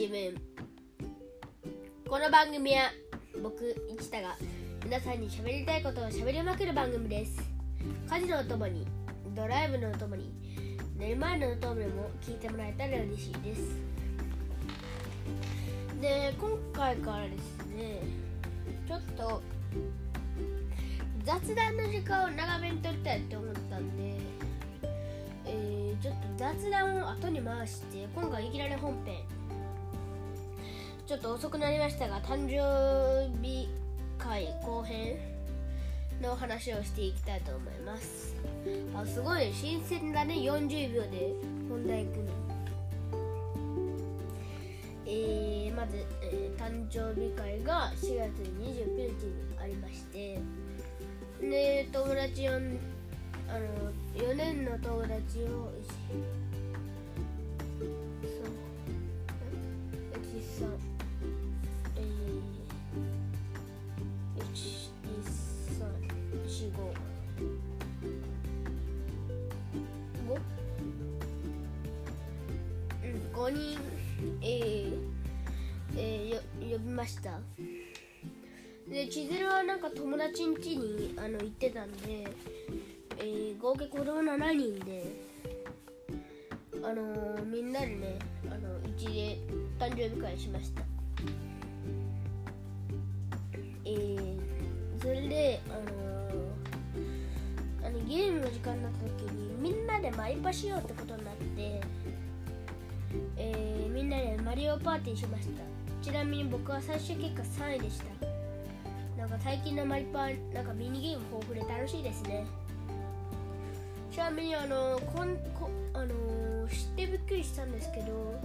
一文この番組は僕市田が皆さんに喋りたいことを喋りまくる番組です家事のお供にドライブのお供に寝る前のお供にも聞いてもらえたら嬉しいです。で今回からですねちょっと雑談の時間を長めにとりたいって思ったんで、えー、ちょっと雑談を後に回して今回いきなり本編ちょっと遅くなりましたが誕生日会後編の話をしていきたいと思います。あすごい新鮮だね。40秒で本題行くの。えー、まず、えー、誕生日会が4月29日にありましてで友達よんあの4年の友達をそう1 35人、えーえー、呼びました。で千鶴はなんか友達ん家にあの行ってたんで、えー、合計子供7人であのー、みんなでねあのうちで誕生日会しました。えー、それであのー、あのゲームの時間になった時にみんなでマイパしようってことになってえー、みんなでマリオパーティーしました。ちなみに僕は最終結果3位でした。なんか最近のマリパーなんかミニゲーム豊富で楽しいですね。ちなみにあのこんこあの知ってびっくりしたんですけど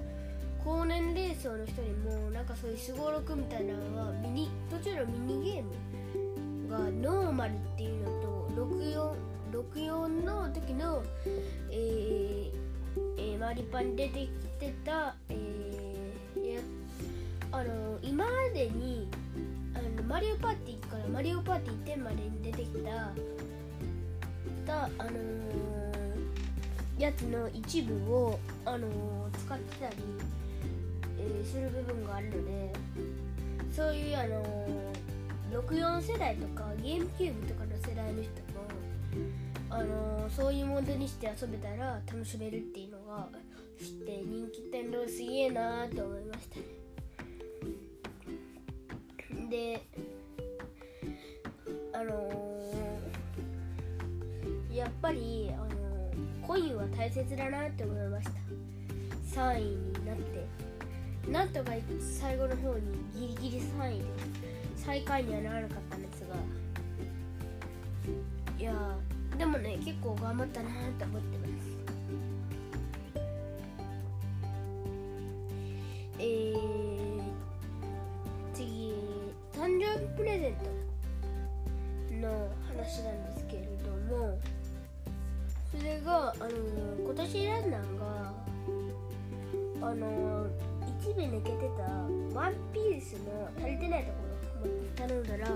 高年齢層の人にもなんかそういうすごろくみたいなのはミニ途中のミニゲームがノーマルっていうのと6 64の時の、えーえー、マリパに出てきてた、えー、あの今までにあのマリオパーティーからマリオパーティー10までに出てきたた、あのー、やつの一部を、あのー、使ってたり、えー、する部分があるのでそういう、あの64世代とかゲームキューブとかの世代の人あのそういうモードにして遊べたら楽しめるっていうのが知って人気店のすげえなーと思いました。であのー、やっぱり、あのー、コインは大切だなって思いました。3位になって。なんとか最後の方にギリギリ3位で最下位にはならなかったんですが。いや結構頑張ったなと思ってますえー、次誕生日プレゼントの話なんですけれどもそれがあの今年選んだのがあの一部抜けてたワンピースの足りてないところ頼んだら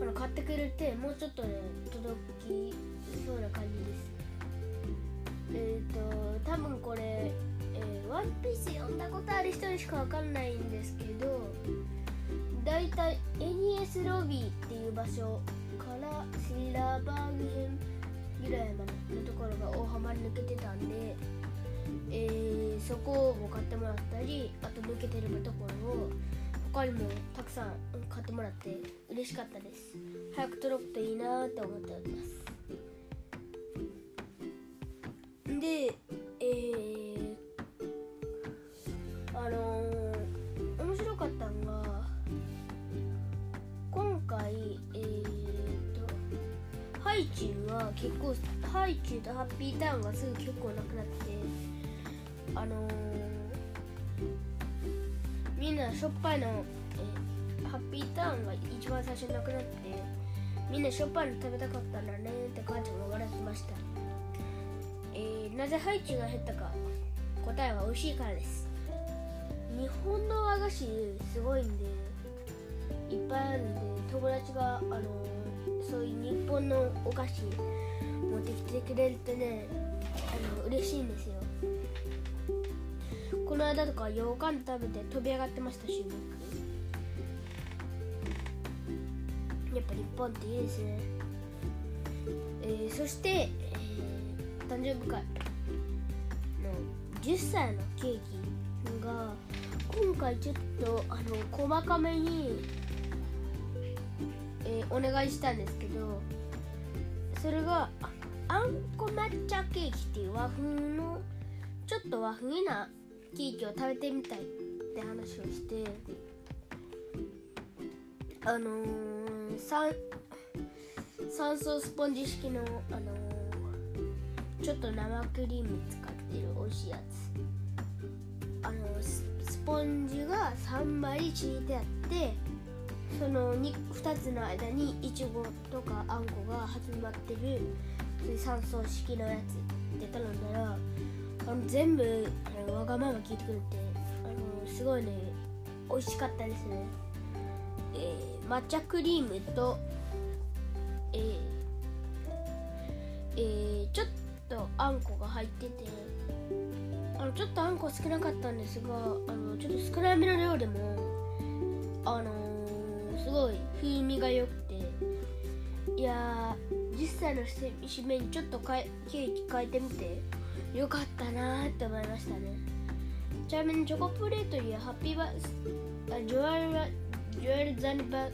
あの買ってくれてもうちょっとね届きそうな感じです。えっ、ー、と多分これ、えー、ワンピース読んだことある人にしかわかんないんですけどだいたい NES ロビーっていう場所からシラーバーグ編ぐらいまでのところが大幅に抜けてたんで、えー、そこを買ってもらったりあと抜けてるところを他にもたくさん買ってもらって嬉しかったです。早く届くといいなって思っております。でえー、あのー、面白かったのが今回えー、とハイチュウは結構ハイチュウとハッピーターンがすぐ結構なくなってあのーみんなしょっぱいの、ピーターンが一番最初になくなってみんなしょっぱいの食べたかったんだねって母ちゃんが笑ってました、えー、なぜハイチュウが減ったか。答えは美味しいからです。日本の和菓子すごいんでいっぱいあるんで友達が、あのー、そういう日本のお菓子持ってきてくれるとねあの嬉しいんですよ。この間とか羊羹食べて飛び上がってましたし僕やっぱ日本っていいですね。えー、そして、えー、誕生日会の10歳のケーキが今回ちょっとあの細かめに、えー、お願いしたんですけどそれがあんこ抹茶ケーキっていう和風のちょっと和風なケーキを食べてみたいって話をしてあのー、酸酸素スポンジ式の、あのー、ちょっと生クリーム使ってる美味しいやつ。あのスポンジが3枚敷いてあってその 2, 2つの間にいちごとかあんこが始まってる酸素式のやつって頼んだらあの全部あのわがまま聞いてくれてあのすごいね美味しかったですね、えー、抹茶クリームとえー、えー、ちょっとあんこが入っててあのちょっとあんこ少なかったんですがあのちょっと少なめの量でもあのー、すごい風味が良くていやー10歳の節目にちょっとケーキ変えてみてよかったなって思いましたね。ちなみにチョコプレートにはハッピーバースあジュアルジュアルザニバ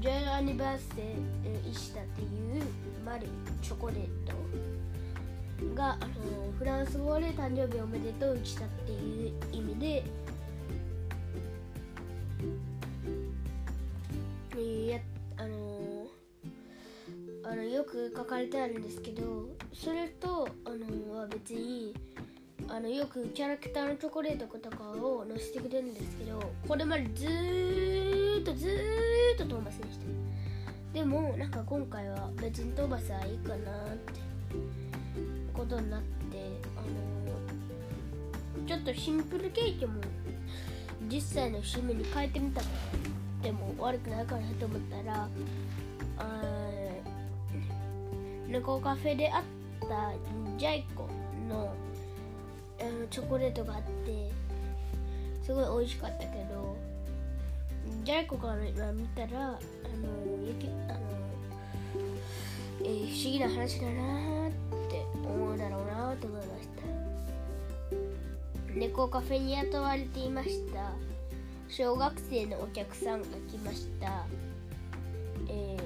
ジュアルアニバースデーイシタっていうマルチョコレートがあのフランス語で誕生日おめでとうしたっていう意味でやあのあのよく書かれてあるんですけどそれとあのは別にあのよくキャラクターのチョコレートとかを載せてくれるんですけどこれまでずーっとずーっとトーマスでしたでもなんか今回は別にトーマスはいいかなってことになってあのちょっとシンプルケーキも10歳の節目に変えてみたからでも悪くないかなと思ったらあ猫カフェであったジャイコののチョコレートがあってすごい美味しかったけどジャイコから見たらあの雪あの、えー、不思議な話だなって思うだろうなと思いました。猫カフェに雇われていました。小学生のお客さんが来ました、え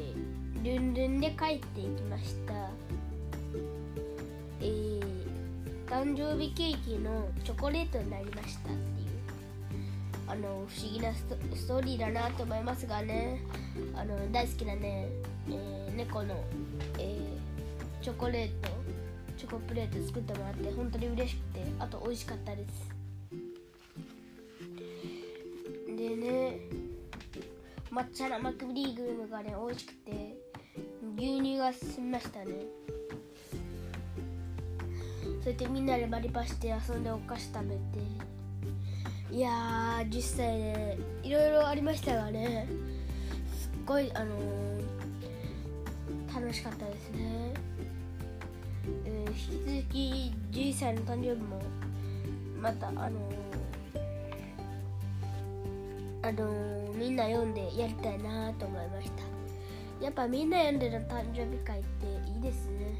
ー、ルンルンで帰っていきました。誕生日ケーキのチョコレートになりましたっていう。あの不思議なストーリーだなと思いますがね。あの大好きなね、えー、猫の、えー、チョコレートチョコプレート作ってもらって本当に嬉しくてあと美味しかったです。でね抹茶生クリームがね美味しくて牛乳が進みましたね。それでみんなでバリパして遊んでお菓子食べて。いやー10歳でいろいろありましたがねすっごいあのー、楽しかったですね、えー、引き続き11歳の誕生日もまたあのー、あのー、みんな読んでやりたいなと思いました。やっぱみんな読んでる誕生日会っていいですね。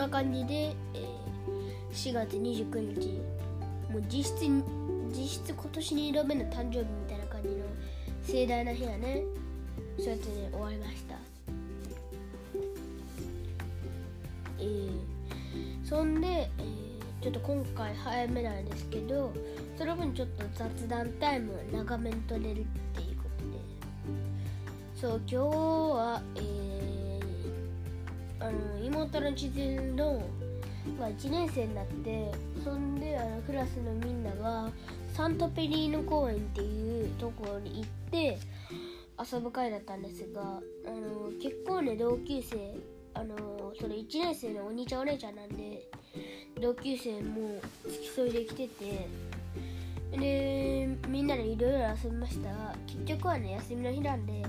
な感じで、えー、4月29日もう実質実質今年2度目の誕生日みたいな感じの盛大な日はねそうやってね終わりました。えー、そんで、えー、ちょっと今回早めなんですけどその分ちょっと雑談タイム長めに取れるっていうことで。そう今日はえーあの妹の地図の、まあ、1年生になってそんであのクラスのみんながサントペリーノ公園っていうところに行って遊ぶ会だったんですがあの結構ね同級生あのそれ1年生のお兄ちゃんお姉ちゃんなんで同級生も付き添いで来ててでみんなでいろいろ遊びました。が結局はね休みの日なんで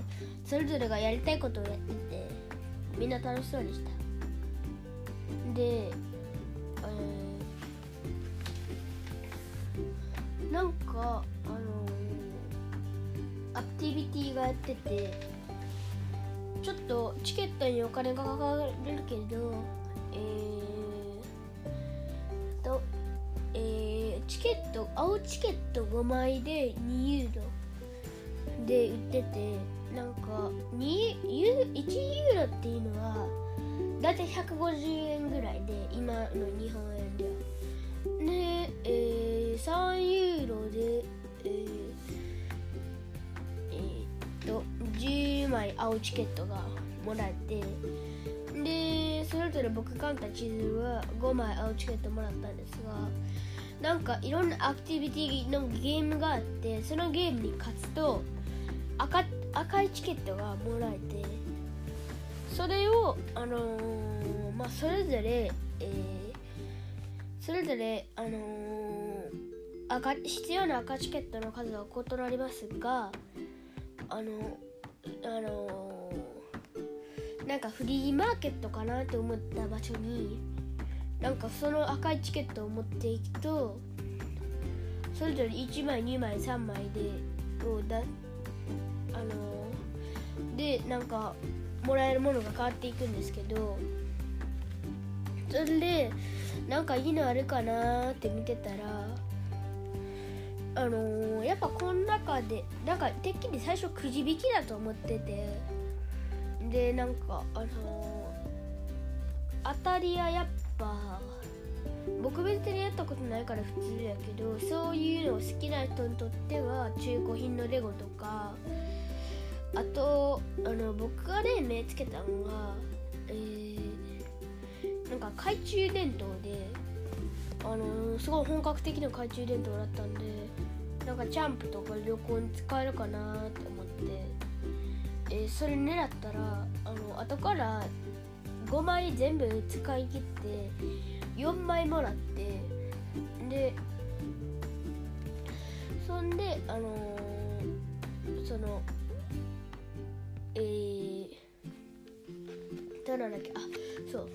それぞれがやりたいことをやっててみんな楽しそうでした。で、えーなんかあのアクティビティがやっててちょっとチケットにお金がかかるけどえーとえーチケット青チケット5枚で2ユーロで売っててなんか2ユ1ユーロっていうのはだいたい150円ぐらいで今の日本円では。で、えー、3ユーロでえーえーっと10枚青チケットがもらえてでそれぞれ僕が買った地図は5枚青チケットもらったんですがなんかいろんなアクティビティのゲームがあってそのゲームに勝つと赤赤いチケットがもらえてそれをあのーまあそれぞれ、えーそれぞれあのー赤必要な赤チケットの数は異なりますがあのあのーなんかフリーマーケットかなと思った場所になんかその赤いチケットを持っていくとそれぞれ1枚2枚3枚でをだのでなんかもらえるものが変わっていくんですけどそれでなんかいいのあるかなって見てたらあのやっぱこの中でなんかてっきり最初くじ引きだと思っててでなんかあの当たりはやっぱ僕別にやったことないから普通やけどそういうのを好きな人にとっては中古品のレゴとかあとあの僕がね目つけたのが、えー、なんか懐中電灯であのすごい本格的な懐中電灯だったんでなんかキャンプとか旅行に使えるかなと思って、えーそれ狙ったらあの後から5枚全部使い切って4枚もらってでそんであのーそのえー、どうなんだっけ？あそう。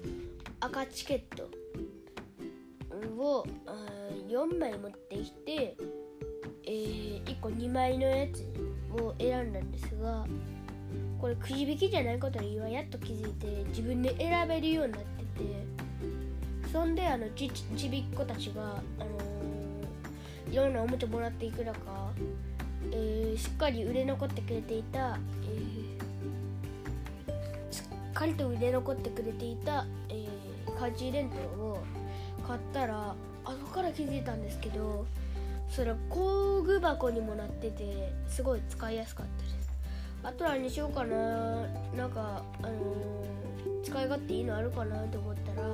赤チケット。を4枚持ってきて、えー、1個2枚のやつを選んだんですがこれくじ引きじゃないことに今やっと気づいて自分で選べるようになっててそんであのちちびっ子たちが、あのーいろんなおもちゃもらっていく中、えーしっかり売れ残ってくれていた、えーかりと売れ残ってくれていた、えー懐中電灯を買ったら後から気づいたんですけどそれ工具箱にもなっててすごい使いやすかったです。あとはにしようかななんかあのー使い勝手いいのあるかなと思ったら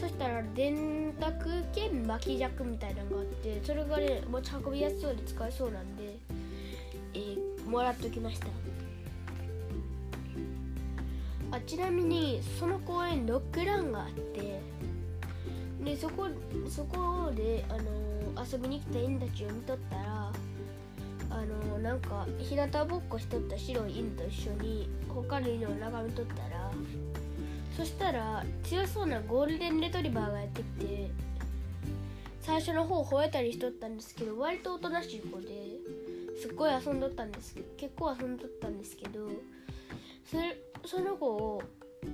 そしたら電卓兼巻き尺みたいなのがあってそれがね持ち運びやすそうで使えそうなんで、えーもらっときました。あちなみにその公園ロックランがあってでそこそこで、あのー遊びに来た犬たちを見とったらあのーなんか日向ぼっこしとった白い犬と一緒に他の犬を眺めとったらそしたら強そうなゴールデンレトリバーがやってきて最初の方吠えたりしとったんですけど割とおとなしい子ですっごい遊んどったんですけど結構遊んどったんですけどその子を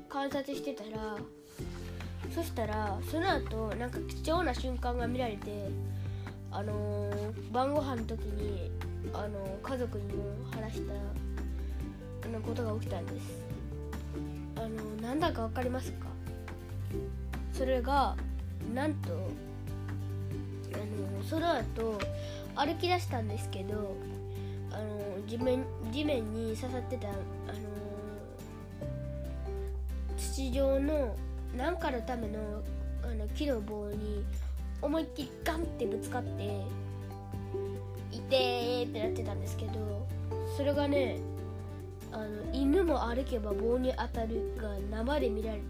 観察してたらそしたらその後なんか貴重な瞬間が見られてあのー晩ご飯の時にあのー家族にも話したあのことが起きたんです。あのーなんだかわかりますか？それがなんとあのーその後歩き出したんですけどあの地面地面に刺さってたあのー土状の何かのためのあの木の棒に思いっきりガンってぶつかっていてーってなってたんですけどそれがねあの犬も歩けば棒に当たるが生で見られて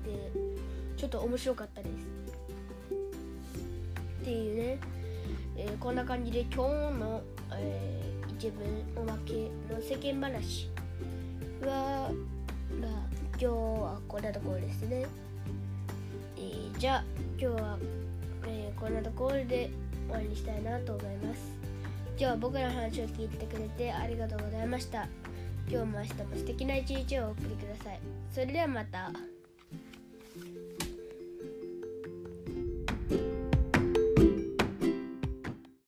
ちょっと面白かったです。っていうね、えーこんな感じで今日の、えー一文おまけの世間話はまあ今日はこんなところですね。えーじゃあ今日は、えーこんなところで終わりにしたいなと思います。今日は僕の話を聞いてくれてありがとうございました。今日も明日も素敵な一日をお送りください。それではまた。